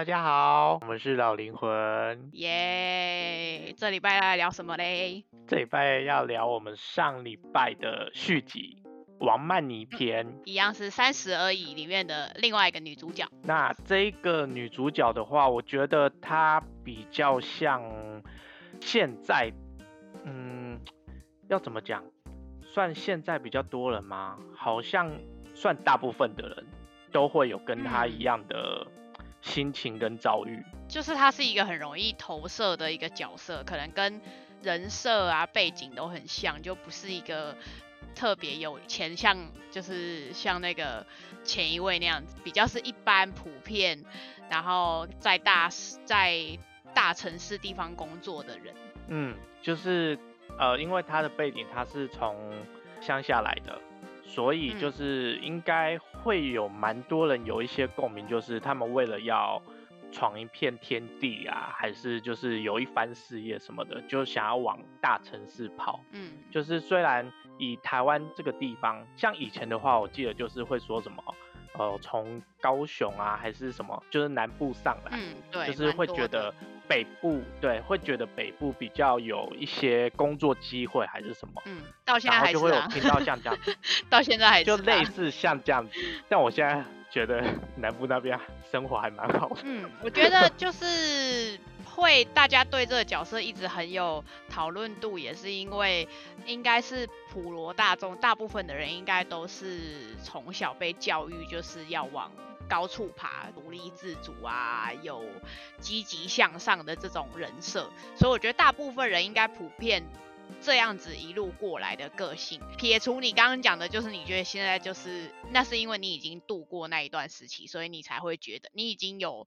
大家好，我们是老灵魂。耶这礼拜要聊什么嘞？这礼拜要聊我们上礼拜的续集《王曼妮篇》。一样是《三十而已》里面的另外一个女主角。那这个女主角的话，我觉得她比较像现在，嗯，要怎么讲？算现在比较多人吗？好像算大部分的人都会有跟她一样的心情跟遭遇。就是他是一个很容易投射的一个角色，可能跟人设啊背景都很像，就不是一个特别有钱，像就是像那个前一位那样子，比较是一般普遍，然后在大在大城市地方工作的人。嗯，就是呃，因为他的背景，他是从乡下来的，所以就嗯是应该会有蛮多人有一些共鸣，就是他们为了要闯一片天地啊，还是就是有一番事业什么的，就想要往大城市跑。嗯，就是虽然以台湾这个地方，像以前的话，我记得就是会说什么，呃，从高雄啊还是什么，就是南部上来，嗯，对，就是会觉得北部对，会觉得北部比较有一些工作机会还是什么，嗯，到现在还啊，就是会有听到像这样子，到现在还是就啊类似像这样子。但我现在觉得 南部那边生活还蛮好的。嗯，我觉得就是会大家对这个角色一直很有讨论度，也是因为应该是普罗大众大部分的人应该都是从小被教育就是要往高处爬，独立自主啊，有积极向上的这种人设，所以我觉得大部分人应该普遍。这样子一路过来的个性，撇除你刚刚讲的，就是你觉得现在就是那是因为你已经度过那一段时期，所以你才会觉得你已经有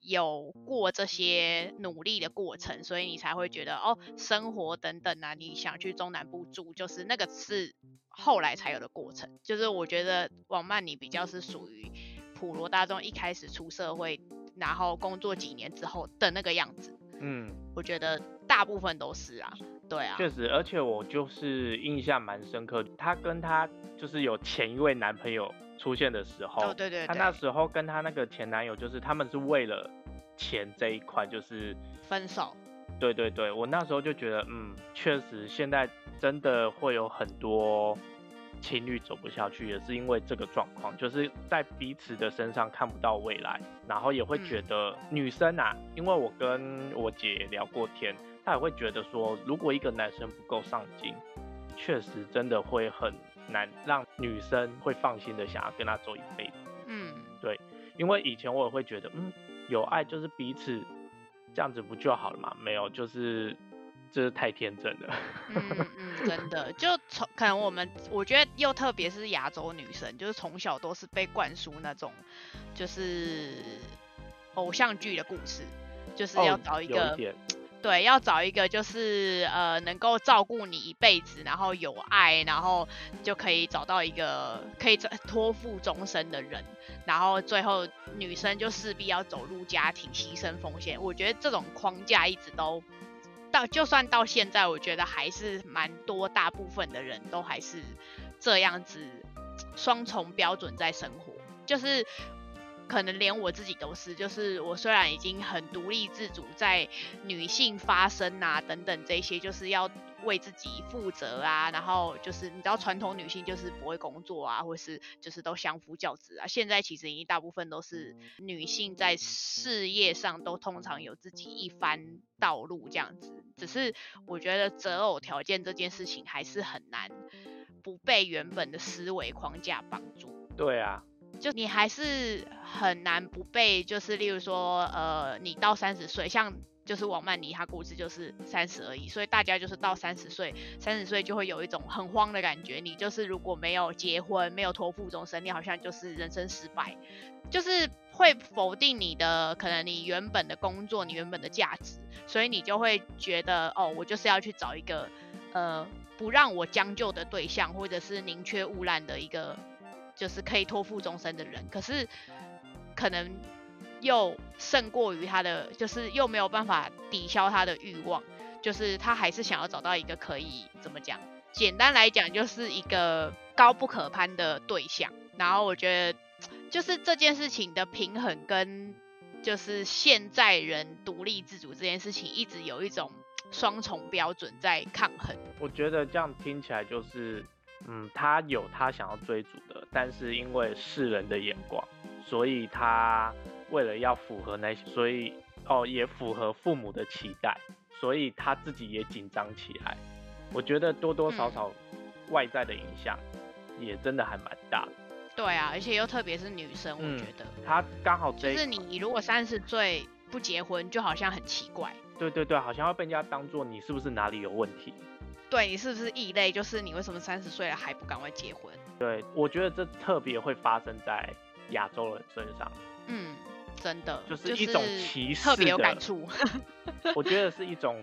有过这些努力的过程，所以你才会觉得哦，生活等等啊，你想去中南部住，就是那个是后来才有的过程。就是我觉得王曼妮比较是属于普罗大众一开始出社会，然后工作几年之后的那个样子。嗯，我觉得大部分都是啊，对啊，确实，而且我就是印象蛮深刻，她跟她就是有前一位男朋友出现的时候，哦对对她那对，时候跟她那个前男友，就是他们是为了钱这一块，就是分手，对对对，我那时候就觉得，嗯，确实现在真的会有很多情侣走不下去，也是因为这个状况，就是在彼此的身上看不到未来，然后也会觉嗯得女生啊，因为我跟我姐聊过天，她也会觉得说，如果一个男生不够上进，确实真的会很难让女生会放心的想要跟他走一辈子。嗯，对因为以前我也会觉得，嗯，有爱就是彼此这样子不就好了嘛？没有，就是这是太天真了。嗯嗯，真的，就从可能我们，我觉得又特别是亚洲女生，就是从小都是被灌输那种就是偶像剧的故事，就是要找一个、一，对，要找一个就是呃能够照顾你一辈子，然后有爱，然后就可以找到一个可以找托付终身的人，然后最后女生就势必要走入家庭，牺牲奉献。我觉得这种框架一直都到，就算到现在，我觉得还是蛮多大部分的人都还是这样子双重标准在生活，就是。可能连我自己都是，就是我虽然已经很独立自主，在女性发声啊等等这些，就是要为自己负责啊，然后就是你知道传统女性就是不会工作啊，或是就是都相夫教子啊。现在其实已经大部分都是女性在事业上都通常有自己一番道路这样子，只是我觉得择偶条件这件事情还是很难不被原本的思维框架绑住。对啊，就你还是很难不被，就是例如说，呃，你到三十岁，像就是王曼妮她故事就是三十而已，所以大家就是到三十岁，三十岁就会有一种很慌的感觉，你就是如果没有结婚，没有托付终身，你好像就是人生失败，就是会否定你的可能你原本的工作，你原本的价值，所以你就会觉得，哦，我就是要去找一个，呃，不让我将就的对象，或者是宁缺毋滥的一个。就是可以托付终身的人，可是可能又胜过于他的，就是又没有办法抵消他的欲望，就是他还是想要找到一个可以怎么讲？简单来讲，就是一个高不可攀的对象。然后我觉得，就是这件事情的平衡跟就是现在人独立自主这件事情，一直有一种双重标准在抗衡。我觉得这样听起来就是，嗯，他有他想要追逐的，但是因为世人的眼光，所以他为了要符合那些，所以哦也符合父母的期待，所以他自己也紧张起来。我觉得多多少少外在的影响也真的还蛮大的。对啊，而且又特别是女生，我嗯觉得，他刚好就是你如果三十岁不结婚，就好像很奇怪。对对对，好像要被人家当做你是不是哪里有问题。对你是不是异类？就是你为什么三十岁了还不赶快结婚？对，我觉得这特别会发生在亚洲人身上，嗯，真的，就是一种歧视特别有感触。我觉得是一种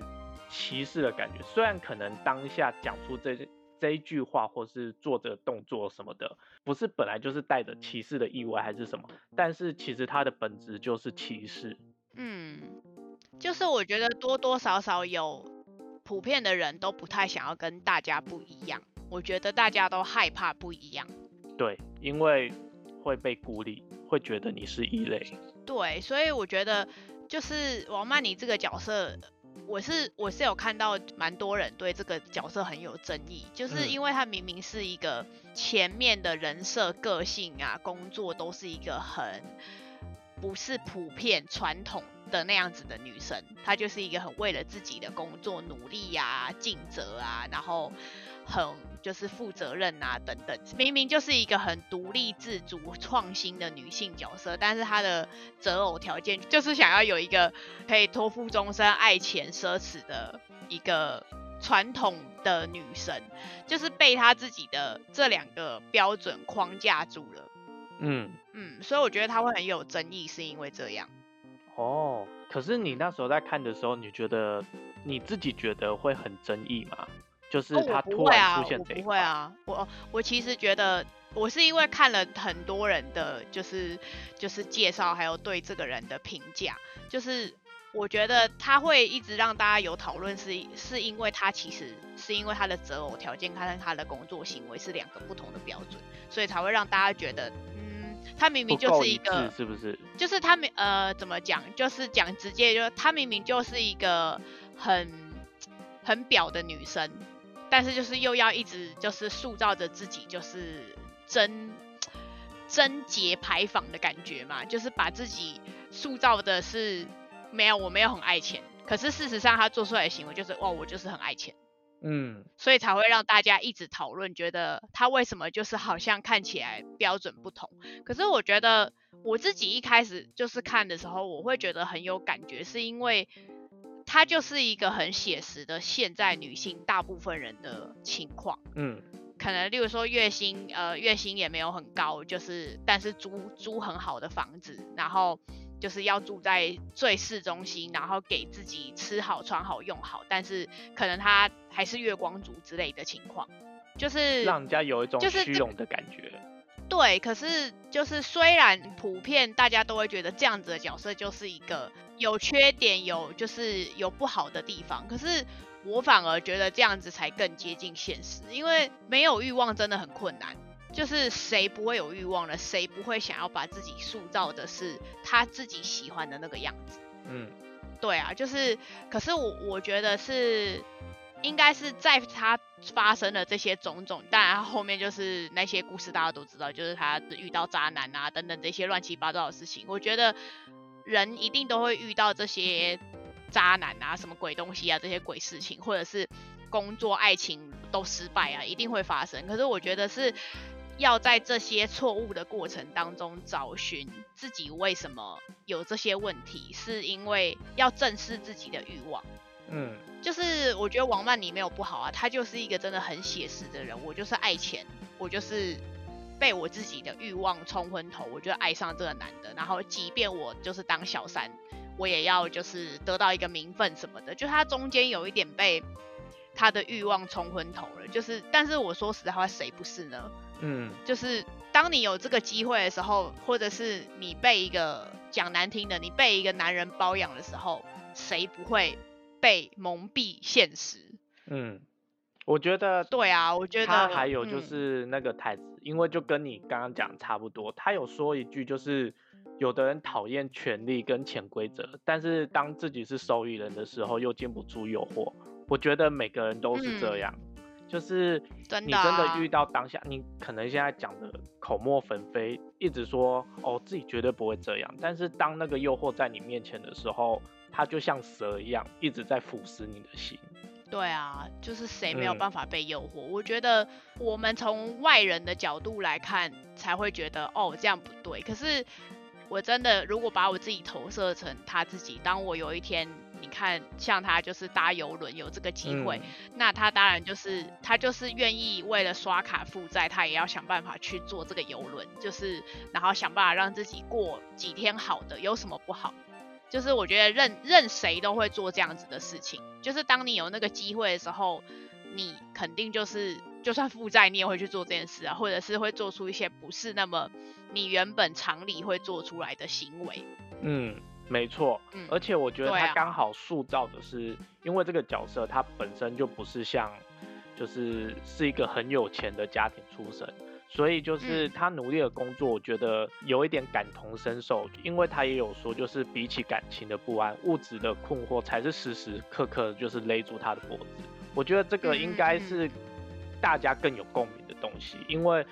歧视的感觉。虽然可能当下讲出这这一句话，或是做这个动作什么的，不是本来就是带着歧视的意味还是什么，但是其实它的本质就是歧视。嗯，就是我觉得多多少少有普遍的人都不太想要跟大家不一样。我觉得大家都害怕不一样。对，因为会被孤立，会觉得你是异类。对，所以我觉得就是王曼妮这个角色，我是我是有看到蛮多人对这个角色很有争议，就是嗯。因为她明明是一个前面的人设、个性啊、工作都是一个很不是普遍传统的那样子的女生，她就是一个很为了自己的工作努力呀、尽责啊，然后很就是负责任啊等等，明明就是一个很独立自主、创新的女性角色，但是她的择偶条件就是想要有一个可以托付终身、爱钱、奢侈的一个传统的女神，就是被她自己的这两个标准框架住了。嗯，嗯，所以我觉得她会很有争议，是因为这样。哦，可是你那时候在看的时候，你觉得你自己觉得会很争议吗？就是哦，他突然会啊，我不出现这一块，会啊，我我其实觉得我是因为看了很多人的就是就是介绍，还有对这个人的评价，就是我觉得他会一直让大家有讨论是，是因为他其实是因为他的择偶条件跟他的工作行为是两个不同的标准，所以才会让大家觉得，嗯，他明明就是一个，是不是？就是他明呃怎么讲，就是讲直接，就是他明明就是一个很很表的女生，但是就是又要一直就是塑造着自己就是贞贞洁牌坊的感觉嘛，就是把自己塑造的是没有我没有很爱钱，可是事实上他做出来的行为就是哇我就是很爱钱。嗯，所以才会让大家一直讨论，觉得他为什么就是好像看起来标准不同。可是我觉得我自己一开始就是看的时候，我会觉得很有感觉，是因为它就是一个很写实的现在女性大部分人的情况。嗯，可能例如说月薪，呃，月薪也没有很高，就是但是租租很好的房子，然后就是要住在最市中心，然后给自己吃好穿好用好，但是可能她还是月光族之类的情况，就是让人家有一种就是虚荣的感觉。对，可是就是虽然普遍大家都会觉得这样子的角色就是一个有缺点、有就是有不好的地方，可是我反而觉得这样子才更接近现实，因为没有欲望真的很困难。就是谁不会有欲望呢？谁不会想要把自己塑造的是他自己喜欢的那个样子？嗯对啊，就是，可是我我觉得是，应该是在他发生了这些种种，当然后面就是那些故事大家都知道，就是他遇到渣男啊等等这些乱七八糟的事情。我觉得人一定都会遇到这些渣男啊，什么鬼东西啊，这些鬼事情，或者是工作、爱情都失败啊，一定会发生。可是我觉得是要在这些错误的过程当中找寻自己为什么有这些问题，是因为要正视自己的欲望。嗯就是我觉得王曼妮没有不好啊，她就是一个真的很写实的人。我就是爱钱，我就是被我自己的欲望冲昏头，我就爱上这个男的。然后即便我就是当小三，我也要就是得到一个名分什么的。就他中间有一点被他的欲望冲昏头了。就是，但是我说实在话，谁不是呢？嗯就是当你有这个机会的时候，或者是你被一个讲难听的，你被一个男人包养的时候，谁不会被蒙蔽现实？嗯，我觉得对啊，我觉得他还有就嗯是那个台词，因为就跟你刚刚讲的差不多，他有说一句就是。有的人讨厌权力跟潜规则，但是当自己是受益人的时候，又禁不住诱惑。我觉得每个人都是这嗯样，就是你真的遇到当下，你可能现在讲的口沫纷飞，一直说哦自己绝对不会这样，但是当那个诱惑在你面前的时候，它就像蛇一样，一直在腐蚀你的心。对啊，就是谁没有嗯办法被诱惑？我觉得我们从外人的角度来看，才会觉得哦这样不对。可是我真的如果把我自己投射成他自己，当我有一天你看像他就是搭游轮有这个机会，嗯那他当然就是他就是愿意为了刷卡负债，他也要想办法去做这个游轮，就是然后想办法让自己过几天好的，有什么不好？就是我觉得任任谁都会做这样子的事情，就是当你有那个机会的时候，你肯定就是就算负债你也会去做这件事啊，或者是会做出一些不是那么你原本常理会做出来的行为。嗯，没错。嗯而且我觉得他刚好塑造的是，因为这个角色他本身就不是像，就是是一个很有钱的家庭出身，所以就是嗯他努力的工作，我觉得有一点感同身受，因为他也有说，就是比起感情的不安，物质的困惑才是时时刻刻就是勒住他的脖子。我觉得这个应该是大家更有共鸣的东西，因为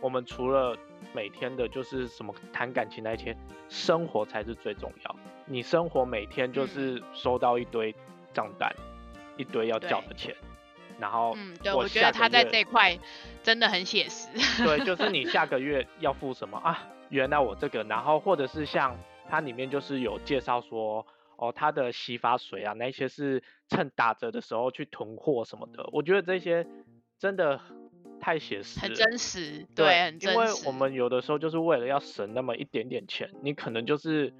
我们除了每天的就是什么谈感情那一些，生活才是最重要。你生活每天就是收到一堆账单，一堆要缴的钱，然后嗯，对，我我觉得他在月这一块真的很写实。对，就是你下个月要付什么啊？原来我这个，然后或者是像它里面就是有介绍说，哦，它的洗发水啊，那些是趁打折的时候去囤货什么的。我觉得这些真的太写实，很真实，对，对，很真因为。我们有的时候就是为了要省那么一点点钱，你可能就是，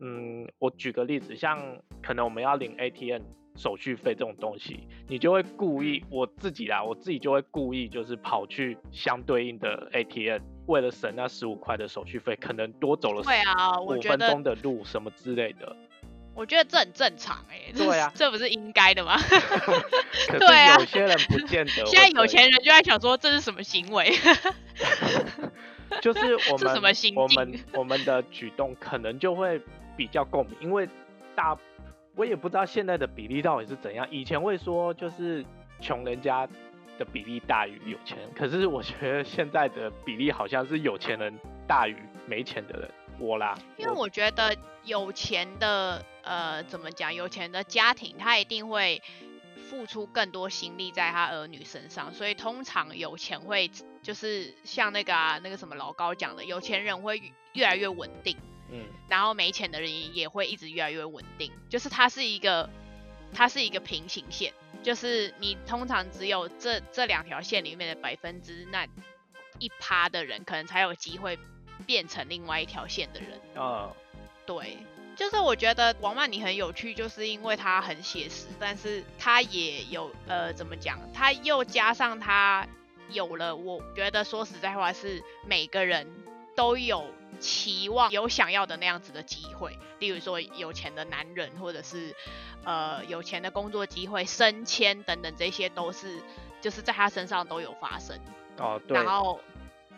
嗯，我举个例子，像可能我们要领 ATM 手续费这种东西，你就会故意，嗯我自己啦，我自己就会故意就是跑去相对应的 ATM，为了省那十五块的手续费，可能多走了对啊，我五分钟的路什么之类的。我觉得这很正常哎、这对啊这不是应该的吗？对啊有些人不见得。现在有钱人就在想说这是什么行为？就是 我们我们我们的举动可能就会比较共鸣，因为大我也不知道现在的比例到底是怎样。以前会说就是穷人家的比例大于有钱，可是我觉得现在的比例好像是有钱人大于没钱的人。我啦，因为我觉得有钱的呃怎么讲，有钱的家庭他一定会付出更多心力在他儿女身上，所以通常有钱会就是像那个啊那个什么老高讲的，有钱人会越来越稳定。嗯然后没钱的人也也会一直越来越稳定，就是它是一个它是一个平行线，就是你通常只有这这两条线里面的百分之那一趴的人，可能才有机会变成另外一条线的人。哦对，就是我觉得王曼妮很有趣，就是因为她很写实，但是她也有呃怎么讲，她又加上她有了，我觉得说实在话是每个人都有期望有想要的那样子的机会，例如说有钱的男人，或者是呃有钱的工作机会、升迁等等，这些都是就是在他身上都有发生。哦对。然，后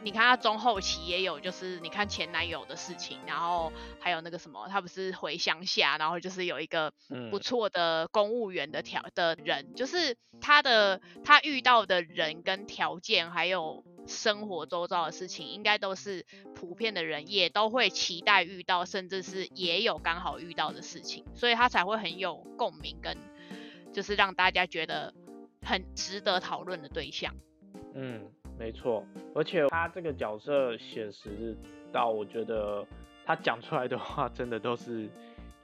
你看他中后期也有，就是你看前男友的事情，然后还有那个什么，他不是回乡下，然后就是有一个嗯。不错的公务员的条的人，就是他的他遇到的人跟条件，还有生活周遭的事情，应该都是普遍的人也都会期待遇到，甚至是也有刚好遇到的事情，所以他才会很有共鸣，跟就是让大家觉得很值得讨论的对象。嗯，没错，而且他这个角色写实到，我觉得他讲出来的话真的都是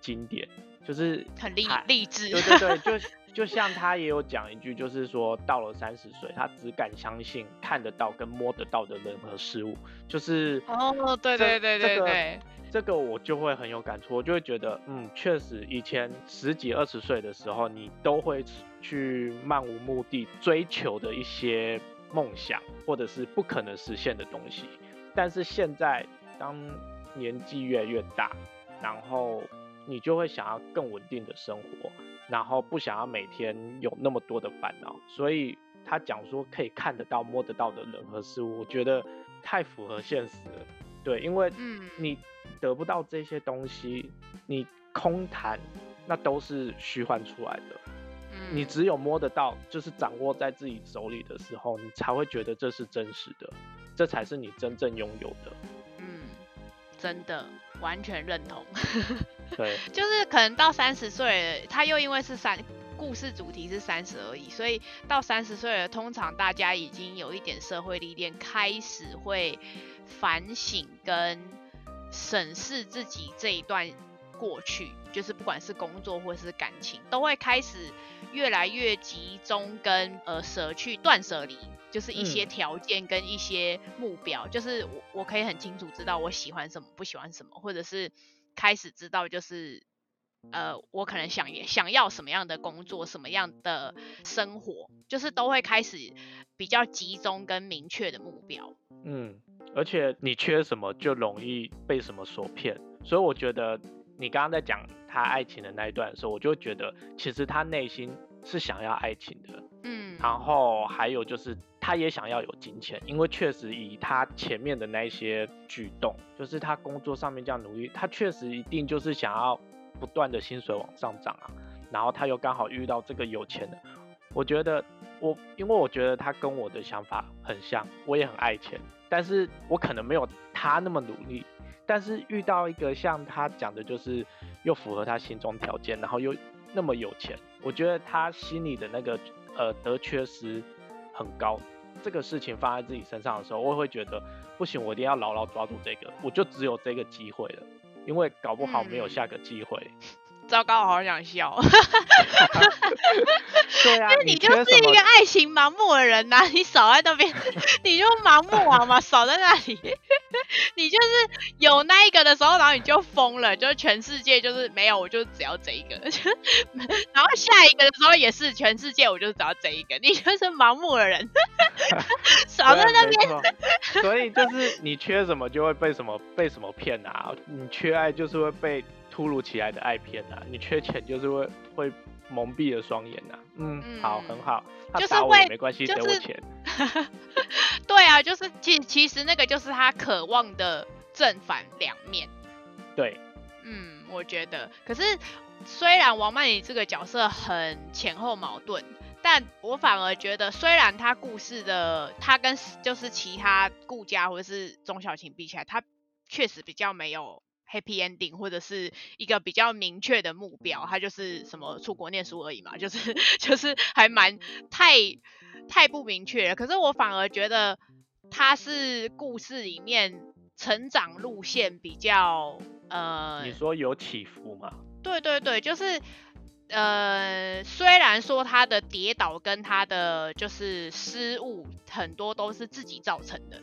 经典，就是很励励志。对对对，就 就像他也有讲一句，就是说到了三十岁，他只敢相信看得到跟摸得到的人和事物，就是哦，对这对对对对，这个我就会很有感触，我就会觉得，嗯，确实以前十几二十岁的时候，你都会去漫无目的追求的一些梦想，或者是不可能实现的东西。但是现在，当年纪越来越大，然后你就会想要更稳定的生活，然后不想要每天有那么多的烦恼，所以。他讲说可以看得到、摸得到的人和事物，我觉得太符合现实了。对，因为嗯，你得不到这些东西，你空谈，那都是虚幻出来的。嗯你只有摸得到，就是掌握在自己手里的时候，你才会觉得这是真实的，这才是你真正拥有的。嗯，真的完全认同。对，就是可能到三十岁了，他又因为是三故事主题是三十而已，所以到三十岁了，通常大家已经有一点社会历练，开始会反省跟审视自己这一段过去，就是不管是工作或是感情，都会开始越来越集中跟呃舍去断舍离。就是一些嗯条件跟一些目标，就是我我可以很清楚知道我喜欢什么，不喜欢什么，或者是开始知道就是呃，我可能想也想要什么样的工作，什么样的生活，就是都会开始比较集中跟明确的目标。嗯，而且你缺什么就容易被什么所骗，所以我觉得你刚刚在讲他爱情的那一段的时候，我就觉得其实他内心是想要爱情的，嗯，然后还有就是他也想要有金钱，因为确实以他前面的那一些举动，就是他工作上面这样努力，他确实一定就是想要不断的薪水往上涨啊，然后他又刚好遇到这个有钱的，我觉得我因为我觉得他跟我的想法很像，我也很爱钱，但是我可能没有他那么努力，但是遇到一个像他讲的，就是又符合他心中条件，然后又那么有钱，我觉得他心里的那个呃得缺失很高。这个事情放在自己身上的时候，我会觉得不行，我一定要牢牢抓住这个，我就只有这个机会了，因为搞不好没有嗯下个机会。糟糕，我好想笑。对啊，你就缺什么是一个？爱情盲目的人呐、你少在那边，你就盲目啊嘛，少在那里。你就是有那一个的时候，然后你就疯了，就是全世界就是没有，我就只要这一个。然后下一个的时候也是全世界，我就只要这一个。你就是盲目的人，少在那边。所以就是你缺什么就会被什么被什么骗啊，你缺爱就是会被突如其来的爱片啊，你缺钱就是会会蒙蔽了双眼啊。嗯，好，很嗯好，他就是打我也会没关系，就是给我钱。对啊，就是其其实那个就是他渴望的正反两面。对，嗯，我觉得，可是虽然王曼妮这个角色很前后矛盾，但我反而觉得，虽然他故事的他跟就是其他顾家或者是钟小琴比起来，他确实比较没有 happy ending，或者是一个比较明确的目标，他就是什么出国念书而已嘛，就是 就是还蛮太太不明确了。可是我反而觉得他是故事里面成长路线比较呃，你说有起伏吗？对对对，就是呃，虽然说他的跌倒跟他的就是失误很多都是自己造成的，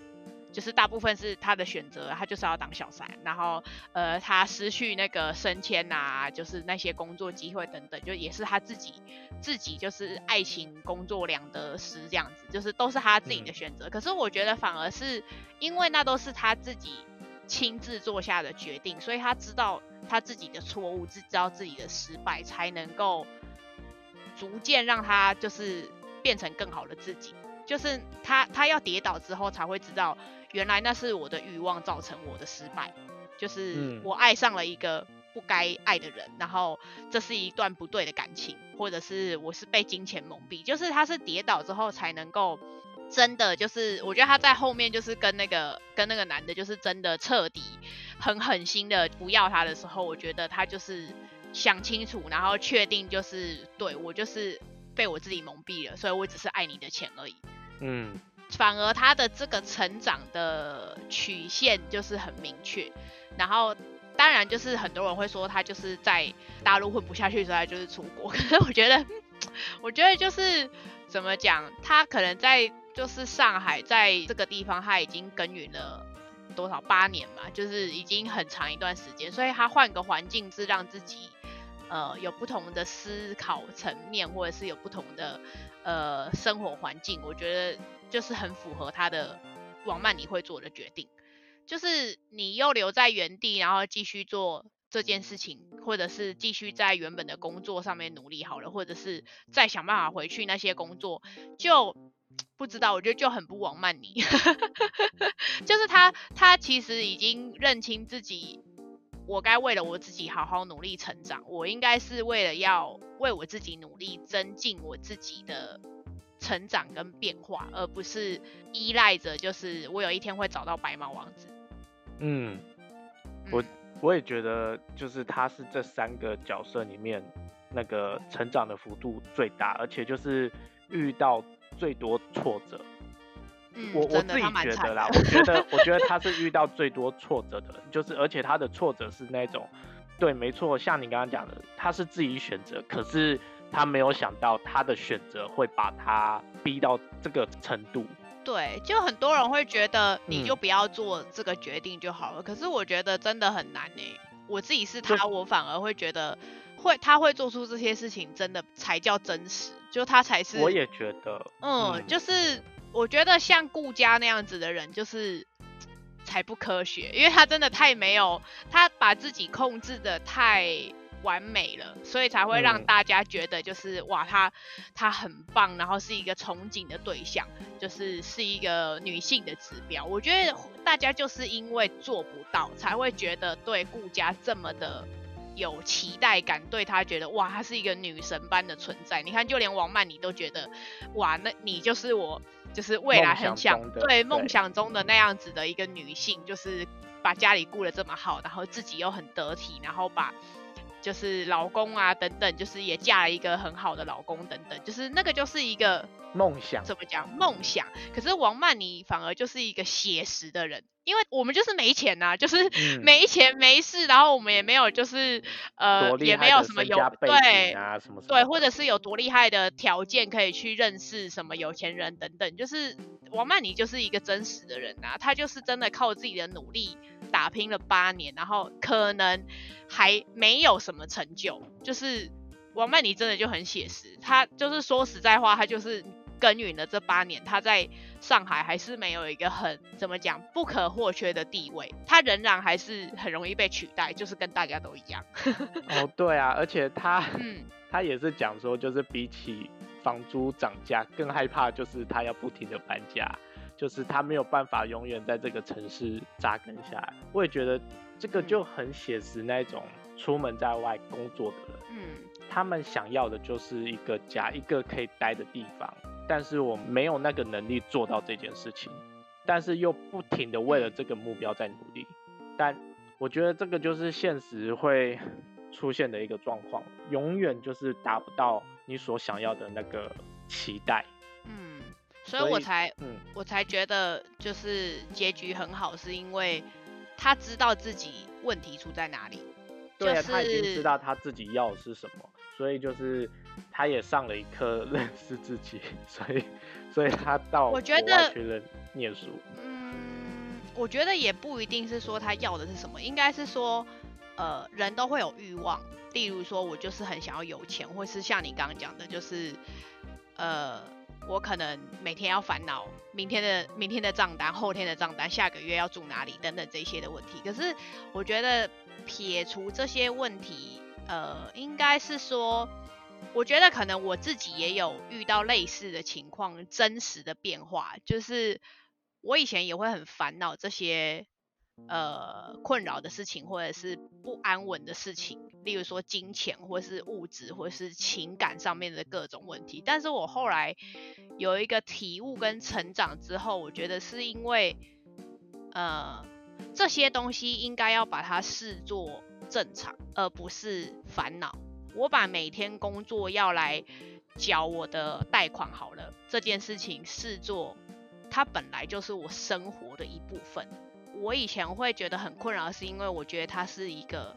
就是大部分是他的选择，他就是要当小三，然后呃，他失去那个升迁呐，就是那些工作机会等等，就也是他自己自己就是爱情工作两得失这样子，就是都是他自己的嗯选择。可是我觉得反而是因为那都是他自己亲自做下的决定，所以他知道他自己的错误，知道自己的失败，才能够逐渐让他就是变成更好的自己。就是他他要跌倒之后，才会知道原来那是我的欲望造成我的失败，就是嗯我爱上了一个不该爱的人，然后这是一段不对的感情，或者是我是被金钱蒙蔽，就是他是跌倒之后才能够真的就是，我觉得他在后面就是跟那个跟那个男的，就是真的彻底很狠心的不要他的时候，我觉得他就是想清楚，然后确定就是对我就是被我自己蒙蔽了，所以我只是爱你的钱而已。嗯，反而他的这个成长的曲线就是很明确，然后当然就是很多人会说他就是在大陆混不下去，所以他就是出国。可是我觉得，我觉得就是怎么讲，他可能在就是上海在这个地方他已经耕耘了多少八年嘛，就是已经很长一段时间，所以他换个环境是让自己呃有不同的思考层面，或者是有不同的呃生活环境，我觉得就是很符合他的王曼妮会做的决定，就是你又留在原地，然后继续做这件事情，或者是继续在原本的工作上面努力好了，或者是再想办法回去那些工作，就不知道，我觉得就很不王曼妮，就是他他其实已经认清自己，我该为了我自己好好努力成长，我应该是为了要为我自己努力增进我自己的成长跟变化，而不是依赖着就是我有一天会找到白马王子。嗯，我我也觉得就是他是这三个角色里面那个成长的幅度最大，而且就是遇到最多挫折。我我自己觉得啦，我觉得 我觉得他是遇到最多挫折的人，就是而且他的挫折是那种，对，没错，像你刚刚讲的，他是自己选择，可是他没有想到他的选择会把他逼到这个程度。对，就很多人会觉得你就不要做这个决定就好了，可是我觉得真的很难呢。我自己是他，我反而会觉得会他会做出这些事情，真的才叫真实，就他才是。我也觉得，嗯，就是我觉得像顾家那样子的人，就是才不科学，因为他真的太没有，他把自己控制的太。完美了，所以才会让大家觉得就是哇，她她很棒，然后是一个憧憬的对象，就是是一个女性的指标。我觉得大家就是因为做不到，才会觉得对顾家这么的有期待感，对她觉得哇，她是一个女神般的存在。你看，就连王曼妮都觉得哇，那你就是我，就是未来很想对梦想中的那样子的一个女性，就是把家里顾得这么好，然后自己又很得体，然后把。就是老公啊，等等，就是也嫁了一个很好的老公，等等，就是那个就是一个梦想，怎么讲梦想？可是王曼妮反而就是一个写实的人，因为我们就是没钱呐，就是没钱没事，然后我们也没有就是呃也没有什么有对啊什么对，或者是有多厉害的条件可以去认识什么有钱人等等，就是王曼妮就是一个真实的人呐，她就是真的靠自己的努力。打拼了八年，然后可能还没有什么成就，就是王曼妮真的就很写实。她就是说实在话，她就是耕耘了这八年，她在上海还是没有一个很怎么讲不可或缺的地位，她仍然还是很容易被取代，就是跟大家都一样。哦，对啊，而且她，嗯，她也是讲说，就是比起房租涨价，更害怕就是她要不停的搬家。就是他没有办法永远在这个城市扎根下来，我也觉得这个就很写实那种出门在外工作的人，嗯，他们想要的就是一个家，一个可以待的地方，但是我没有那个能力做到这件事情，但是又不停的为了这个目标在努力，但我觉得这个就是现实会出现的一个状况，永远就是达不到你所想要的那个期待，嗯。所以我才，嗯，我才觉得就是结局很好，是因为他知道自己问题出在哪里。对，他已经知道他自己要的是什么，所以就是他也上了一课 认识自己，所以，所以他到我觉得去了念书。嗯，我觉得也不一定是说他要的是什么，应该是说，呃，人都会有欲望，例如说我就是很想要有钱，或是像你刚刚讲的，就是，呃。我可能每天要烦恼明天的明天的账单、后天的账单、下个月要住哪里等等这些的问题。可是我觉得撇除这些问题，呃，应该是说，我觉得可能我自己也有遇到类似的情况，真实的变化，就是我以前也会很烦恼这些。呃，困扰的事情或者是不安稳的事情，例如说金钱或是物质或是情感上面的各种问题。但是我后来有一个体悟跟成长之后，我觉得是因为，呃，这些东西应该要把它视作正常，而不是烦恼。我把每天工作要来缴我的贷款好了这件事情视作，它本来就是我生活的一部分。我以前会觉得很困扰，是因为我觉得它是一个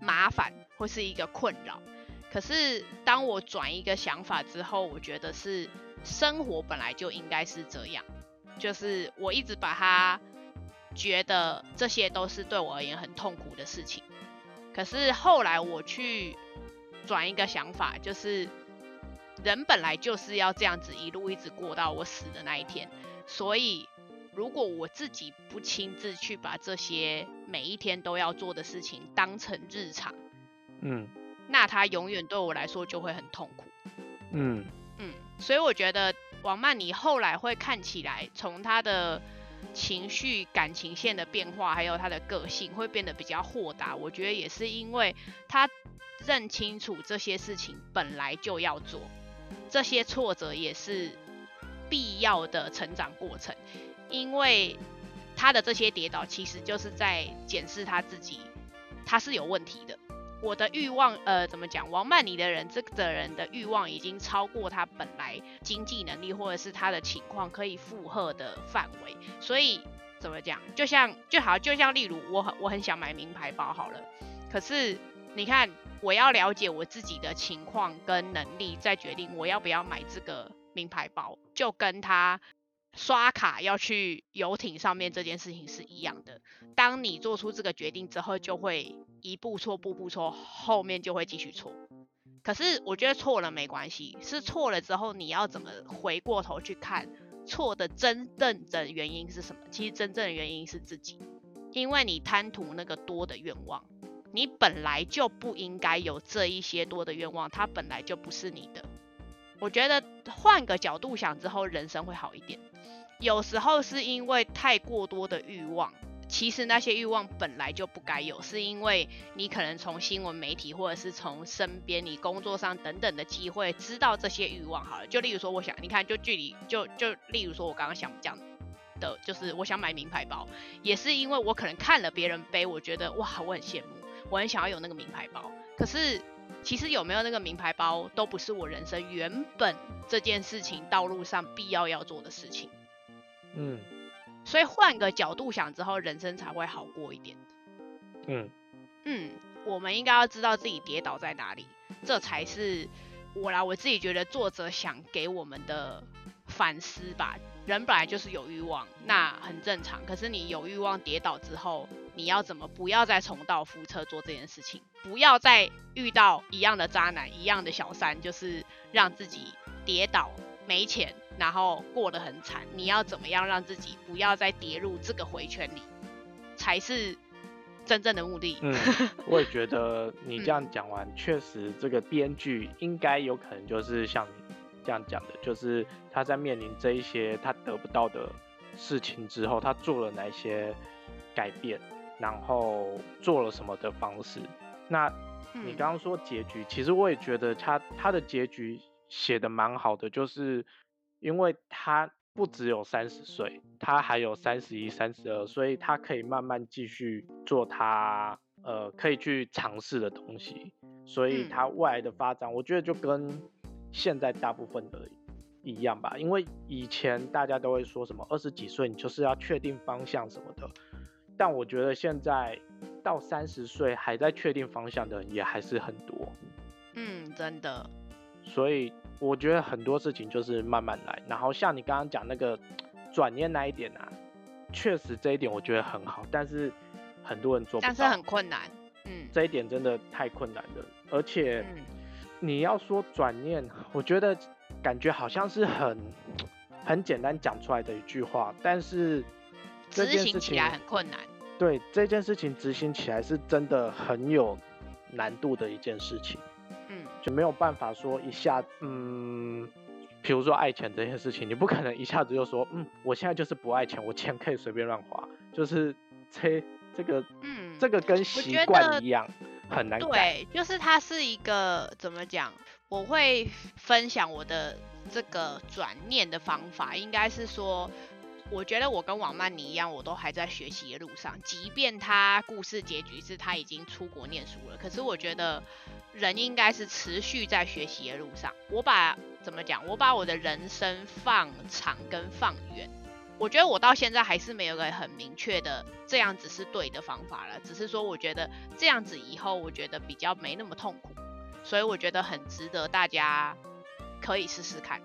麻烦或是一个困扰。可是当我转一个想法之后，我觉得是生活本来就应该是这样。就是我一直把它觉得这些都是对我而言很痛苦的事情。可是后来我去转一个想法，就是人本来就是要这样子一路一直过到我死的那一天，所以。如果我自己不亲自去把这些每一天都要做的事情当成日常，嗯，那它永远对我来说就会很痛苦，嗯。嗯，所以我觉得王曼妮后来会看起来从她的情绪、感情线的变化，还有她的个性会变得比较豁达。我觉得也是因为她认清楚这些事情本来就要做，这些挫折也是必要的成长过程，因为他的这些跌倒其实就是在检视他自己，他是有问题的。我的欲望，呃，怎么讲？王曼妮的人，这个人的欲望已经超过他本来经济能力或者是他的情况可以负荷的范围，所以怎么讲？就像就好，就像例如我很我很想买名牌包好了，可是你看，我要了解我自己的情况跟能力，再决定我要不要买这个名牌包，就跟他刷卡要去游艇上面这件事情是一样的。当你做出这个决定之后，就会。一步错，步步错，后面就会继续错。可是我觉得错了没关系，是错了之后你要怎么回过头去看错的真正的原因是什么？其实真正的原因是自己，因为你贪图那个多的愿望，你本来就不应该有这一些多的愿望，它本来就不是你的。我觉得换个角度想之后，人生会好一点。有时候是因为太过多的欲望。其实那些欲望本来就不该有，是因为你可能从新闻媒体或者是从身边你工作上等等的机会知道这些欲望。好了，就例如说，我想你看，就距离就就例如说，我刚刚想讲的，就是我想买名牌包，也是因为我可能看了别人背，我觉得哇，我很羡慕，我很想要有那个名牌包。可是其实有没有那个名牌包，都不是我人生原本这件事情道路上必要要做的事情。嗯。所以换个角度想之后，人生才会好过一点。嗯嗯，我们应该要知道自己跌倒在哪里，这才是我啦。我自己觉得作者想给我们的反思吧。人本来就是有欲望，那很正常。可是你有欲望跌倒之后，你要怎么不要再重蹈覆辙做这件事情？不要再遇到一样的渣男、一样的小三，就是让自己跌倒没钱。然后过得很惨，你要怎么样让自己不要再跌入这个回圈里，才是真正的目的。嗯，我也觉得你这样讲完，确实这个编剧应该有可能就是像你这样讲的，就是他在面临这一些他得不到的事情之后，他做了哪些改变，然后做了什么的方式。那你刚刚说结局，其实我也觉得他他的结局写的蛮好的，就是。因为他不只有三十岁，他还有三十一、三十二，所以他可以慢慢继续做他呃可以去尝试的东西，所以他未来的发展，我觉得就跟现在大部分的一样吧。因为以前大家都会说什么二十几岁你就是要确定方向什么的，但我觉得现在到三十岁还在确定方向的人也还是很多。嗯，真的。所以。我觉得很多事情就是慢慢来，然后像你刚刚讲那个转念那一点啊，确实这一点我觉得很好，但是很多人做不到，但是很困难，嗯，这一点真的太困难了，而且你要说转念，我觉得感觉好像是很很简单讲出来的一句话，但是执行起来很困难，对这件事情执行起来是真的很有难度的一件事情。就没有办法说一下，嗯，比如说爱钱这件事情，你不可能一下子就说，嗯，我现在就是不爱钱，我钱可以随便乱花，就是这这个，嗯，这个跟习惯一样，很难对，就是它是一个怎么讲？我会分享我的这个转念的方法，应该是说。我觉得我跟王曼妮一样，我都还在学习的路上。即便他故事结局是他已经出国念书了，可是我觉得人应该是持续在学习的路上。我把怎么讲？我把我的人生放长跟放远。我觉得我到现在还是没有个很明确的这样子是对的方法了。只是说，我觉得这样子以后，我觉得比较没那么痛苦，所以我觉得很值得大家可以试试看。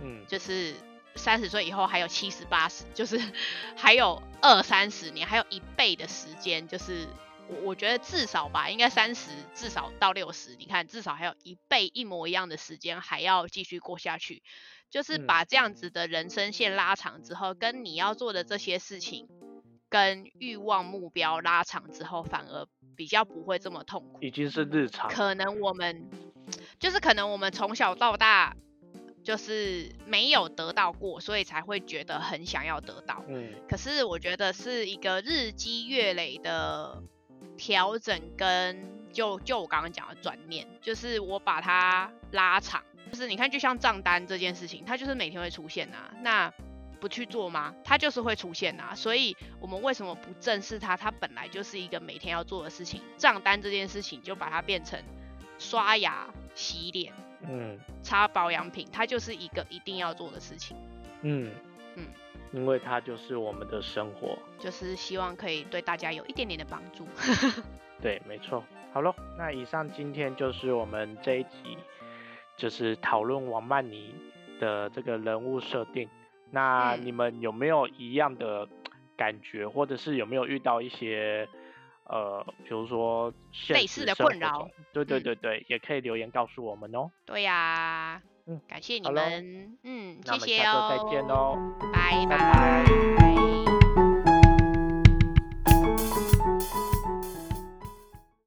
嗯，就是。三十岁以后还有七十八十，就是 还有二三十年，还有一倍的时间，就是我我觉得至少吧，应该三十至少到六十，你看至少还有一倍一模一样的时间还要继续过下去，就是把这样子的人生线拉长之后，跟你要做的这些事情跟欲望目标拉长之后，反而比较不会这么痛苦，已经是日常。可能我们就是可能我们从小到大。就是没有得到过，所以才会觉得很想要得到。嗯可是我觉得是一个日积月累的调整跟就就我刚刚讲的转念，就是我把它拉长，就是你看，就像账单这件事情，它就是每天会出现啊，那不去做吗？它就是会出现啊，所以我们为什么不正视它？它本来就是一个每天要做的事情，账单这件事情就把它变成刷牙、洗脸、嗯擦保养品，它就是一个一定要做的事情。嗯嗯，因为它就是我们的生活。就是希望可以对大家有一点点的帮助。对，没错。好咯，那以上今天就是我们这一集，就是讨论王曼妮的这个人物设定。那嗯你们有没有一样的感觉，或者是有没有遇到一些呃，比如说现类似实的困扰？对对嗯对对，也可以留言告诉我们哦。对呀、嗯感谢你们，嗯，谢谢们下周再见哦，喽。拜拜拜。拜